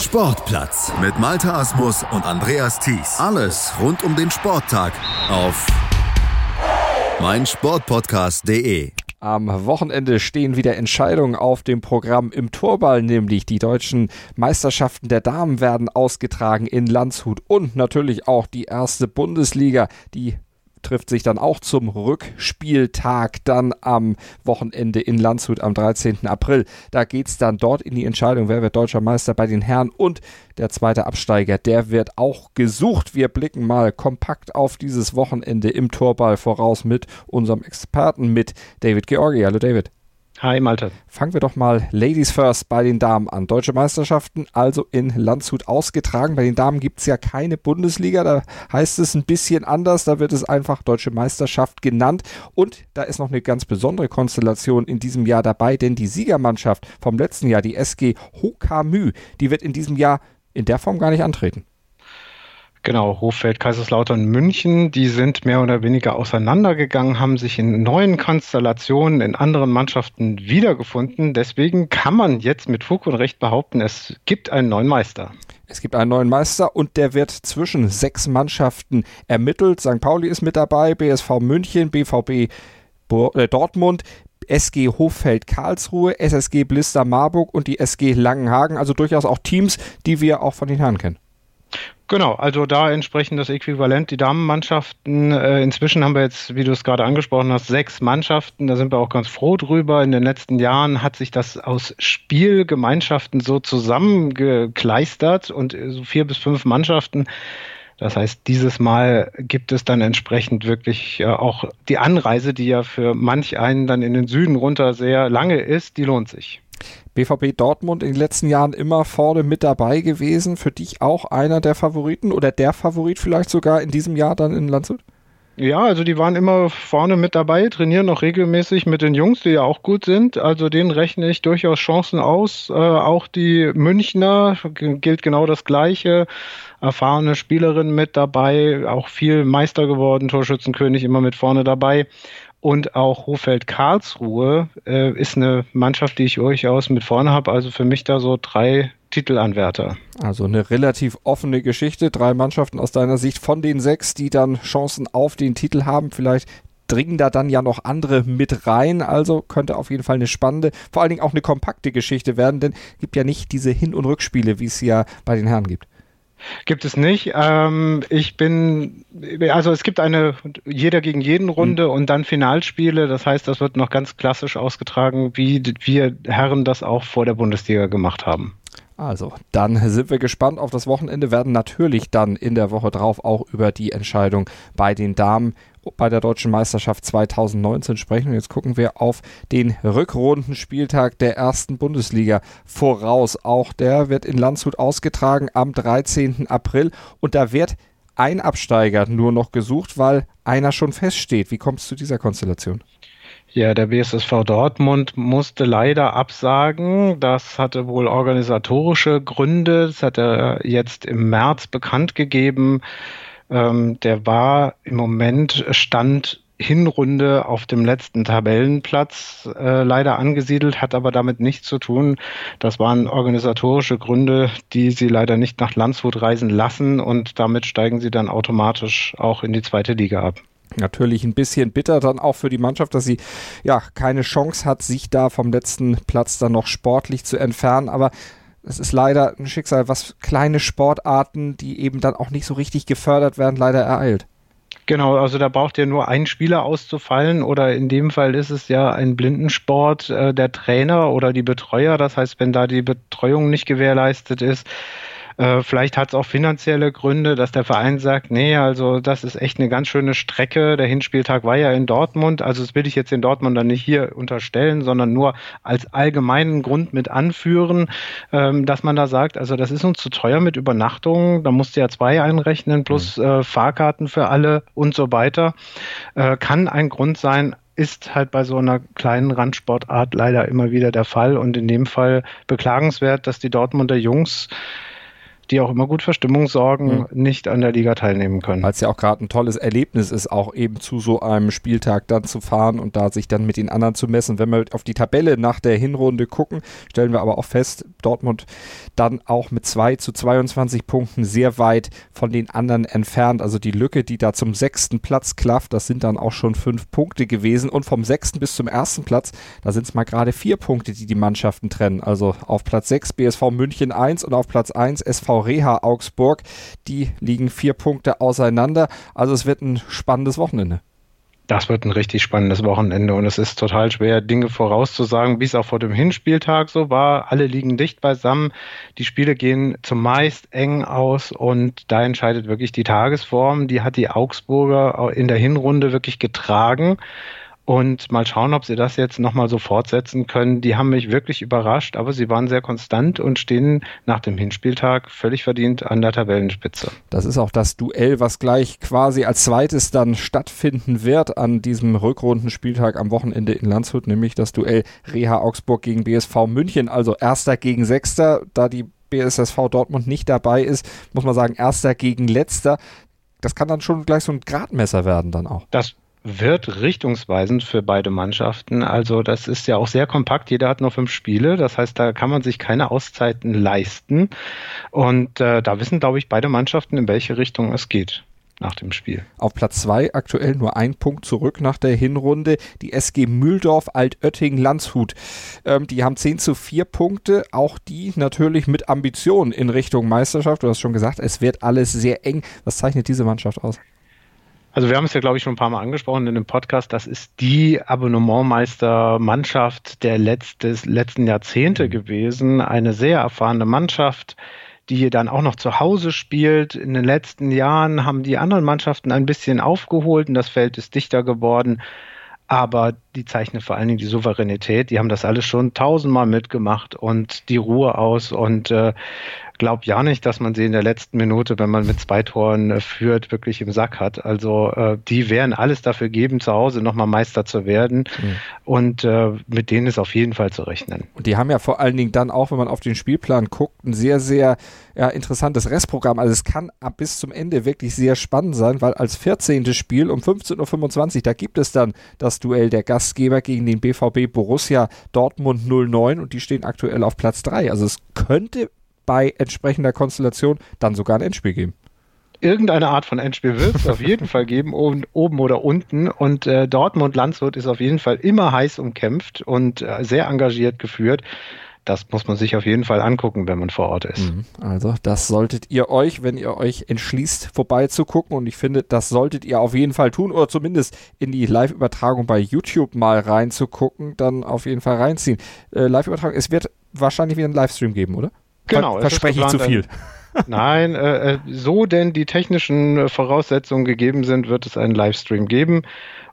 Sportplatz mit Malta Asmus und Andreas Thies. Alles rund um den Sporttag auf meinsportpodcast.de. Am Wochenende stehen wieder Entscheidungen auf dem Programm im Torball, nämlich die deutschen Meisterschaften der Damen werden ausgetragen in Landshut und natürlich auch die erste Bundesliga, die trifft sich dann auch zum Rückspieltag dann am Wochenende in Landshut am 13. April. Da geht es dann dort in die Entscheidung, wer wird deutscher Meister bei den Herren und der zweite Absteiger, der wird auch gesucht. Wir blicken mal kompakt auf dieses Wochenende im Torball voraus mit unserem Experten, mit David Georgi. Hallo David. Hi Malte. Fangen wir doch mal Ladies First bei den Damen an. Deutsche Meisterschaften also in Landshut ausgetragen. Bei den Damen gibt es ja keine Bundesliga, da heißt es ein bisschen anders, da wird es einfach Deutsche Meisterschaft genannt. Und da ist noch eine ganz besondere Konstellation in diesem Jahr dabei, denn die Siegermannschaft vom letzten Jahr, die SG Hokamü, die wird in diesem Jahr in der Form gar nicht antreten. Genau, Hoffeld, Kaiserslautern, München, die sind mehr oder weniger auseinandergegangen, haben sich in neuen Konstellationen in anderen Mannschaften wiedergefunden. Deswegen kann man jetzt mit Fug und Recht behaupten, es gibt einen neuen Meister. Es gibt einen neuen Meister und der wird zwischen sechs Mannschaften ermittelt. St. Pauli ist mit dabei, BSV München, BVB äh, Dortmund, SG Hoffeld Karlsruhe, SSG Blister Marburg und die SG Langenhagen. Also durchaus auch Teams, die wir auch von den Herren kennen. Genau, also da entsprechend das Äquivalent, die Damenmannschaften. Äh, inzwischen haben wir jetzt, wie du es gerade angesprochen hast, sechs Mannschaften. Da sind wir auch ganz froh drüber. In den letzten Jahren hat sich das aus Spielgemeinschaften so zusammengekleistert und so vier bis fünf Mannschaften. Das heißt, dieses Mal gibt es dann entsprechend wirklich äh, auch die Anreise, die ja für manch einen dann in den Süden runter sehr lange ist, die lohnt sich. BVB Dortmund in den letzten Jahren immer vorne mit dabei gewesen. Für dich auch einer der Favoriten oder der Favorit vielleicht sogar in diesem Jahr dann in Landshut? Ja, also die waren immer vorne mit dabei, trainieren auch regelmäßig mit den Jungs, die ja auch gut sind. Also denen rechne ich durchaus Chancen aus. Äh, auch die Münchner gilt genau das Gleiche. Erfahrene Spielerin mit dabei, auch viel Meister geworden, Torschützenkönig immer mit vorne dabei. Und auch Hofeld Karlsruhe äh, ist eine Mannschaft, die ich durchaus mit vorne habe. Also für mich da so drei Titelanwärter. Also eine relativ offene Geschichte. Drei Mannschaften aus deiner Sicht von den sechs, die dann Chancen auf den Titel haben. Vielleicht dringen da dann ja noch andere mit rein. Also könnte auf jeden Fall eine spannende, vor allen Dingen auch eine kompakte Geschichte werden, denn es gibt ja nicht diese Hin- und Rückspiele, wie es ja bei den Herren gibt. Gibt es nicht. Ähm, ich bin, also es gibt eine jeder gegen jeden Runde mhm. und dann Finalspiele. Das heißt, das wird noch ganz klassisch ausgetragen, wie wir Herren das auch vor der Bundesliga gemacht haben. Also, dann sind wir gespannt auf das Wochenende, werden natürlich dann in der Woche drauf auch über die Entscheidung bei den Damen bei der deutschen Meisterschaft 2019 sprechen. Und jetzt gucken wir auf den Rückrundenspieltag der ersten Bundesliga voraus. Auch der wird in Landshut ausgetragen am 13. April. Und da wird ein Absteiger nur noch gesucht, weil einer schon feststeht. Wie kommt es zu dieser Konstellation? Ja, der BSSV Dortmund musste leider absagen. Das hatte wohl organisatorische Gründe. Das hat er jetzt im März bekannt gegeben. Ähm, der war im Moment Stand Hinrunde auf dem letzten Tabellenplatz äh, leider angesiedelt, hat aber damit nichts zu tun. Das waren organisatorische Gründe, die sie leider nicht nach Landshut reisen lassen und damit steigen sie dann automatisch auch in die zweite Liga ab. Natürlich ein bisschen bitter dann auch für die Mannschaft, dass sie ja keine Chance hat, sich da vom letzten Platz dann noch sportlich zu entfernen. Aber es ist leider ein Schicksal, was kleine Sportarten, die eben dann auch nicht so richtig gefördert werden, leider ereilt. Genau, also da braucht ja nur ein Spieler auszufallen oder in dem Fall ist es ja ein Blindensport, äh, der Trainer oder die Betreuer. Das heißt, wenn da die Betreuung nicht gewährleistet ist, äh, vielleicht hat es auch finanzielle Gründe, dass der Verein sagt, nee, also das ist echt eine ganz schöne Strecke. Der Hinspieltag war ja in Dortmund, also das will ich jetzt in Dortmund dann nicht hier unterstellen, sondern nur als allgemeinen Grund mit anführen, ähm, dass man da sagt, also das ist uns zu teuer mit Übernachtungen, da musst du ja zwei einrechnen plus mhm. äh, Fahrkarten für alle und so weiter. Äh, kann ein Grund sein, ist halt bei so einer kleinen Randsportart leider immer wieder der Fall und in dem Fall beklagenswert, dass die Dortmunder Jungs die auch immer gut für Stimmung sorgen, mhm. nicht an der Liga teilnehmen können. Weil es ja auch gerade ein tolles Erlebnis ist, auch eben zu so einem Spieltag dann zu fahren und da sich dann mit den anderen zu messen. Wenn wir auf die Tabelle nach der Hinrunde gucken, stellen wir aber auch fest, Dortmund dann auch mit 2 zu 22 Punkten sehr weit von den anderen entfernt. Also die Lücke, die da zum sechsten Platz klafft, das sind dann auch schon fünf Punkte gewesen. Und vom sechsten bis zum ersten Platz, da sind es mal gerade vier Punkte, die die Mannschaften trennen. Also auf Platz 6 BSV München 1 und auf Platz 1 SV Reha Augsburg. Die liegen vier Punkte auseinander. Also es wird ein spannendes Wochenende. Das wird ein richtig spannendes Wochenende und es ist total schwer, Dinge vorauszusagen, wie es auch vor dem Hinspieltag so war. Alle liegen dicht beisammen. Die Spiele gehen zumeist eng aus und da entscheidet wirklich die Tagesform. Die hat die Augsburger in der Hinrunde wirklich getragen. Und mal schauen, ob sie das jetzt nochmal so fortsetzen können. Die haben mich wirklich überrascht, aber sie waren sehr konstant und stehen nach dem Hinspieltag völlig verdient an der Tabellenspitze. Das ist auch das Duell, was gleich quasi als zweites dann stattfinden wird an diesem Rückrundenspieltag am Wochenende in Landshut, nämlich das Duell Reha Augsburg gegen BSV München, also Erster gegen Sechster, da die BSSV Dortmund nicht dabei ist, muss man sagen, Erster gegen Letzter. Das kann dann schon gleich so ein Gradmesser werden dann auch. Das wird richtungsweisend für beide Mannschaften. Also das ist ja auch sehr kompakt. Jeder hat nur fünf Spiele. Das heißt, da kann man sich keine Auszeiten leisten. Und äh, da wissen, glaube ich, beide Mannschaften, in welche Richtung es geht nach dem Spiel. Auf Platz zwei aktuell nur ein Punkt zurück nach der Hinrunde. Die SG Mühldorf, Altötting, Landshut. Ähm, die haben 10 zu 4 Punkte. Auch die natürlich mit Ambitionen in Richtung Meisterschaft. Du hast schon gesagt, es wird alles sehr eng. Was zeichnet diese Mannschaft aus? Also wir haben es ja, glaube ich, schon ein paar Mal angesprochen in dem Podcast. Das ist die Abonnementmeister-Mannschaft der letztes, letzten Jahrzehnte mhm. gewesen. Eine sehr erfahrene Mannschaft, die dann auch noch zu Hause spielt. In den letzten Jahren haben die anderen Mannschaften ein bisschen aufgeholt und das Feld ist dichter geworden. Aber die zeichnet vor allen Dingen die Souveränität. Die haben das alles schon tausendmal mitgemacht und die Ruhe aus und äh, glaube ja nicht, dass man sie in der letzten Minute, wenn man mit zwei Toren äh, führt, wirklich im Sack hat. Also äh, die werden alles dafür geben, zu Hause nochmal Meister zu werden. Mhm. Und äh, mit denen ist auf jeden Fall zu rechnen. Und die haben ja vor allen Dingen dann auch, wenn man auf den Spielplan guckt, ein sehr, sehr ja, interessantes Restprogramm. Also es kann ab bis zum Ende wirklich sehr spannend sein, weil als 14. Spiel um 15.25 Uhr, da gibt es dann das Duell der Gastgeber gegen den BVB Borussia Dortmund 09 und die stehen aktuell auf Platz 3. Also es könnte bei entsprechender Konstellation dann sogar ein Endspiel geben irgendeine Art von Endspiel wird es auf jeden Fall geben, oben, oben oder unten. Und äh, Dortmund-Landshut ist auf jeden Fall immer heiß umkämpft und äh, sehr engagiert geführt. Das muss man sich auf jeden Fall angucken, wenn man vor Ort ist. Mhm. Also das solltet ihr euch, wenn ihr euch entschließt, vorbeizugucken. Und ich finde, das solltet ihr auf jeden Fall tun oder zumindest in die Live-Übertragung bei YouTube mal reinzugucken, dann auf jeden Fall reinziehen. Äh, Live-Übertragung, es wird wahrscheinlich wieder einen Livestream geben, oder? Genau. Verspreche ich zu viel. Nein, äh, äh, so denn die technischen äh, Voraussetzungen gegeben sind, wird es einen Livestream geben.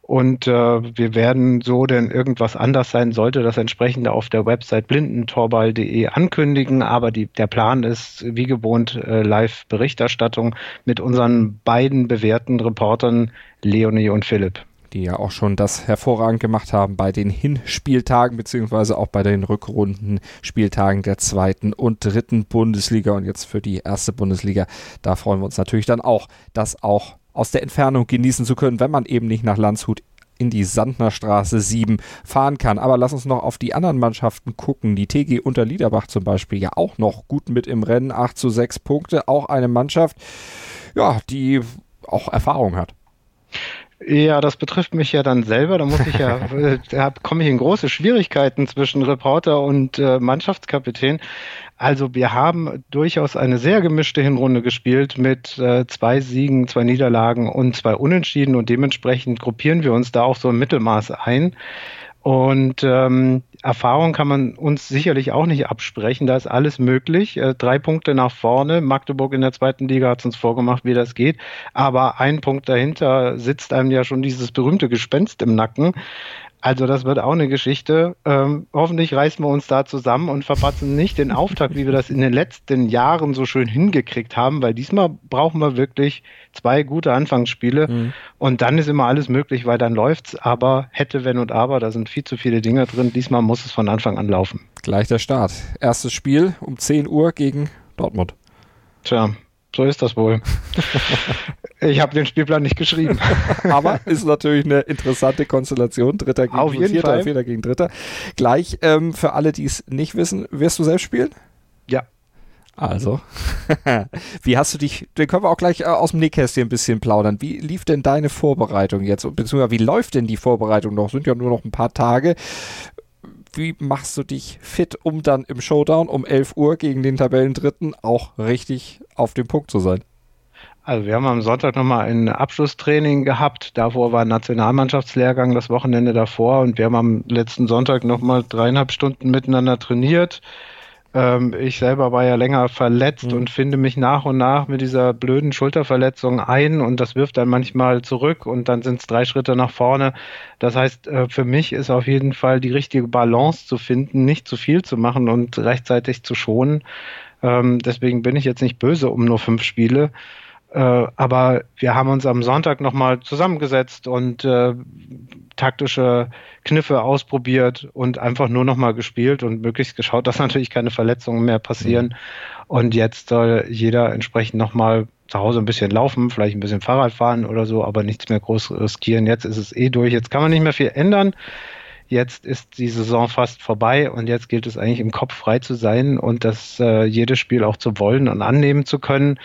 Und äh, wir werden so denn irgendwas anders sein sollte, das entsprechende auf der Website blindentorball.de ankündigen. Aber die, der Plan ist wie gewohnt äh, Live-Berichterstattung mit unseren beiden bewährten Reportern Leonie und Philipp die ja auch schon das hervorragend gemacht haben bei den Hinspieltagen, beziehungsweise auch bei den Rückrundenspieltagen der zweiten und dritten Bundesliga und jetzt für die erste Bundesliga. Da freuen wir uns natürlich dann auch, das auch aus der Entfernung genießen zu können, wenn man eben nicht nach Landshut in die Sandnerstraße 7 fahren kann. Aber lass uns noch auf die anderen Mannschaften gucken. Die TG Unterliederbach zum Beispiel ja auch noch gut mit im Rennen. 8 zu 6 Punkte. Auch eine Mannschaft, ja, die auch Erfahrung hat. Ja, das betrifft mich ja dann selber. Da muss ich ja, da komme ich in große Schwierigkeiten zwischen Reporter und äh, Mannschaftskapitän. Also wir haben durchaus eine sehr gemischte Hinrunde gespielt mit äh, zwei Siegen, zwei Niederlagen und zwei Unentschieden und dementsprechend gruppieren wir uns da auch so im Mittelmaß ein. Und ähm, Erfahrung kann man uns sicherlich auch nicht absprechen. Da ist alles möglich. Äh, drei Punkte nach vorne. Magdeburg in der zweiten Liga hat es uns vorgemacht, wie das geht. Aber ein Punkt dahinter sitzt einem ja schon dieses berühmte Gespenst im Nacken. Also das wird auch eine Geschichte. Ähm, hoffentlich reißen wir uns da zusammen und verpassen nicht den Auftakt, wie wir das in den letzten Jahren so schön hingekriegt haben, weil diesmal brauchen wir wirklich zwei gute Anfangsspiele mhm. und dann ist immer alles möglich, weil dann läuft's. Aber hätte, wenn und aber, da sind viel zu viele Dinge drin. Diesmal muss es von Anfang an laufen. Gleich der Start. Erstes Spiel um 10 Uhr gegen Dortmund. Tja, so ist das wohl. ich habe den Spielplan nicht geschrieben. Aber ist natürlich eine interessante Konstellation. Dritter gegen Auf jeden Vierter, Fall. Vierter gegen Dritter. Gleich ähm, für alle, die es nicht wissen, wirst du selbst spielen? Ja. Also, wie hast du dich, dann können wir auch gleich äh, aus dem Nähkästchen ein bisschen plaudern. Wie lief denn deine Vorbereitung jetzt? Beziehungsweise wie läuft denn die Vorbereitung noch? Sind ja nur noch ein paar Tage. Wie machst du dich fit, um dann im Showdown um 11 Uhr gegen den Tabellendritten auch richtig auf dem Punkt zu sein? Also wir haben am Sonntag nochmal ein Abschlusstraining gehabt. Davor war ein Nationalmannschaftslehrgang das Wochenende davor und wir haben am letzten Sonntag nochmal dreieinhalb Stunden miteinander trainiert. Ähm, ich selber war ja länger verletzt Mhm. und finde mich nach und nach mit dieser blöden Schulterverletzung ein und das wirft dann manchmal zurück und dann sind es drei Schritte nach vorne. Das heißt, äh, für mich ist auf jeden Fall die richtige Balance zu finden, nicht zu viel zu machen und rechtzeitig zu schonen. Ähm, deswegen bin ich jetzt nicht böse um nur fünf Spiele. Äh, aber wir haben uns am Sonntag nochmal zusammengesetzt und äh, taktische Kniffe ausprobiert und einfach nur nochmal gespielt und möglichst geschaut, dass natürlich keine Verletzungen mehr passieren. Und jetzt soll jeder entsprechend nochmal zu Hause ein bisschen laufen, vielleicht ein bisschen Fahrrad fahren oder so, aber nichts mehr groß riskieren. Jetzt ist es eh durch. Jetzt kann man nicht mehr viel ändern. Jetzt ist die Saison fast vorbei und jetzt gilt es eigentlich im Kopf frei zu sein und das äh, jedes Spiel auch zu wollen und annehmen zu können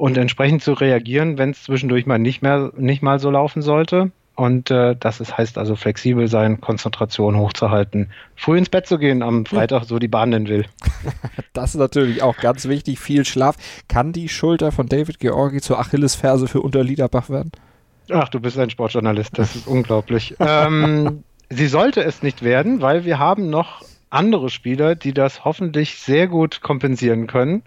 und entsprechend zu reagieren, wenn es zwischendurch mal nicht mehr nicht mal so laufen sollte. Und äh, das ist, heißt also flexibel sein, Konzentration hochzuhalten, früh ins Bett zu gehen am Freitag, so die Bahn denn will. Das ist natürlich auch ganz wichtig. Viel Schlaf. Kann die Schulter von David Georgi zur Achillesferse für Unterliederbach werden? Ach, du bist ein Sportjournalist, das ist unglaublich. ähm, sie sollte es nicht werden, weil wir haben noch andere Spieler, die das hoffentlich sehr gut kompensieren können.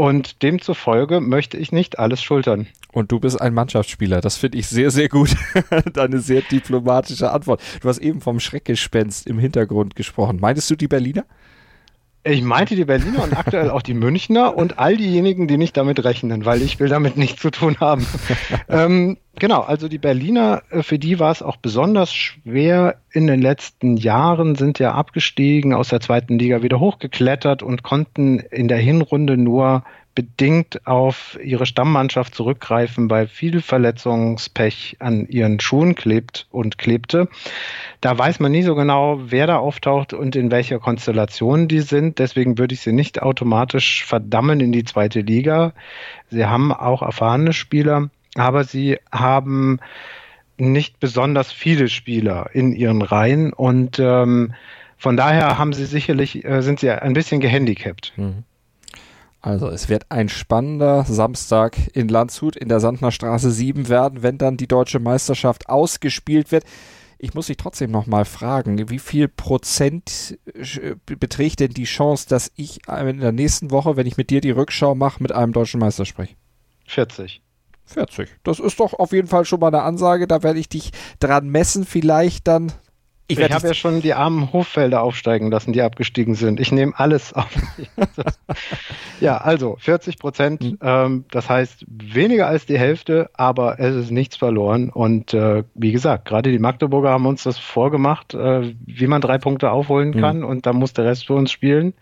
Und demzufolge möchte ich nicht alles schultern. Und du bist ein Mannschaftsspieler. Das finde ich sehr, sehr gut. Deine sehr diplomatische Antwort. Du hast eben vom Schreckgespenst im Hintergrund gesprochen. Meintest du die Berliner? Ich meinte die Berliner und aktuell auch die Münchner und all diejenigen, die nicht damit rechnen, weil ich will damit nichts zu tun haben. ähm, genau, also die Berliner, äh, für die war es auch besonders schwer in den letzten Jahren, sind ja abgestiegen, aus der zweiten Liga wieder hochgeklettert und konnten in der Hinrunde nur bedingt auf ihre Stammmannschaft zurückgreifen, weil viel Verletzungspech an ihren Schuhen klebt und klebte. Da weiß man nie so genau, wer da auftaucht und in welcher Konstellation die sind. Deswegen würde ich sie nicht automatisch verdammen in die zweite Liga. Sie haben auch erfahrene Spieler, aber sie haben nicht besonders viele Spieler in ihren Reihen und ähm, von daher haben sie sicherlich, äh, sind sie ein bisschen gehandicapt. Mhm. Also es wird ein spannender Samstag in Landshut in der Sandner Straße 7 werden, wenn dann die deutsche Meisterschaft ausgespielt wird. Ich muss dich trotzdem nochmal fragen, wie viel Prozent äh, beträgt denn die Chance, dass ich in der nächsten Woche, wenn ich mit dir die Rückschau mache, mit einem deutschen Meister spreche? 40. 40. Das ist doch auf jeden Fall schon mal eine Ansage. Da werde ich dich dran messen, vielleicht dann. Ich, ich habe ja schon die armen Hoffelder aufsteigen lassen, die abgestiegen sind. Ich nehme alles auf ja, also 40 Prozent, mhm. ähm, das heißt weniger als die Hälfte, aber es ist nichts verloren. Und äh, wie gesagt, gerade die Magdeburger haben uns das vorgemacht, äh, wie man drei Punkte aufholen kann mhm. und da muss der Rest für uns spielen.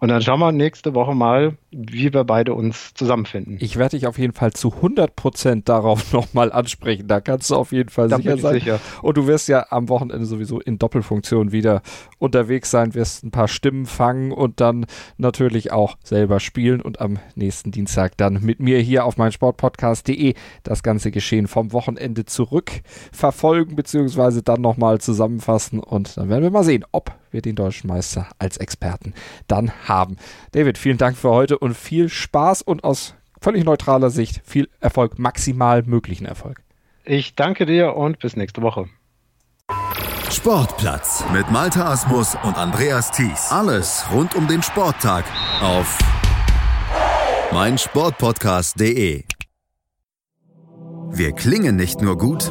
Und dann schauen wir nächste Woche mal, wie wir beide uns zusammenfinden. Ich werde dich auf jeden Fall zu 100% darauf nochmal ansprechen. Da kannst du auf jeden Fall da sicher sein. Sicher. Und du wirst ja am Wochenende sowieso in Doppelfunktion wieder unterwegs sein, wirst ein paar Stimmen fangen und dann natürlich auch selber spielen und am nächsten Dienstag dann mit mir hier auf meinsportpodcast.de das ganze Geschehen vom Wochenende zurück verfolgen, beziehungsweise dann nochmal zusammenfassen und dann werden wir mal sehen, ob wir den deutschen Meister als Experten dann haben. David, vielen Dank für heute und viel Spaß und aus völlig neutraler Sicht viel Erfolg, maximal möglichen Erfolg. Ich danke dir und bis nächste Woche. Sportplatz mit Malta Asmus und Andreas Thies. Alles rund um den Sporttag auf meinsportpodcast.de. Wir klingen nicht nur gut,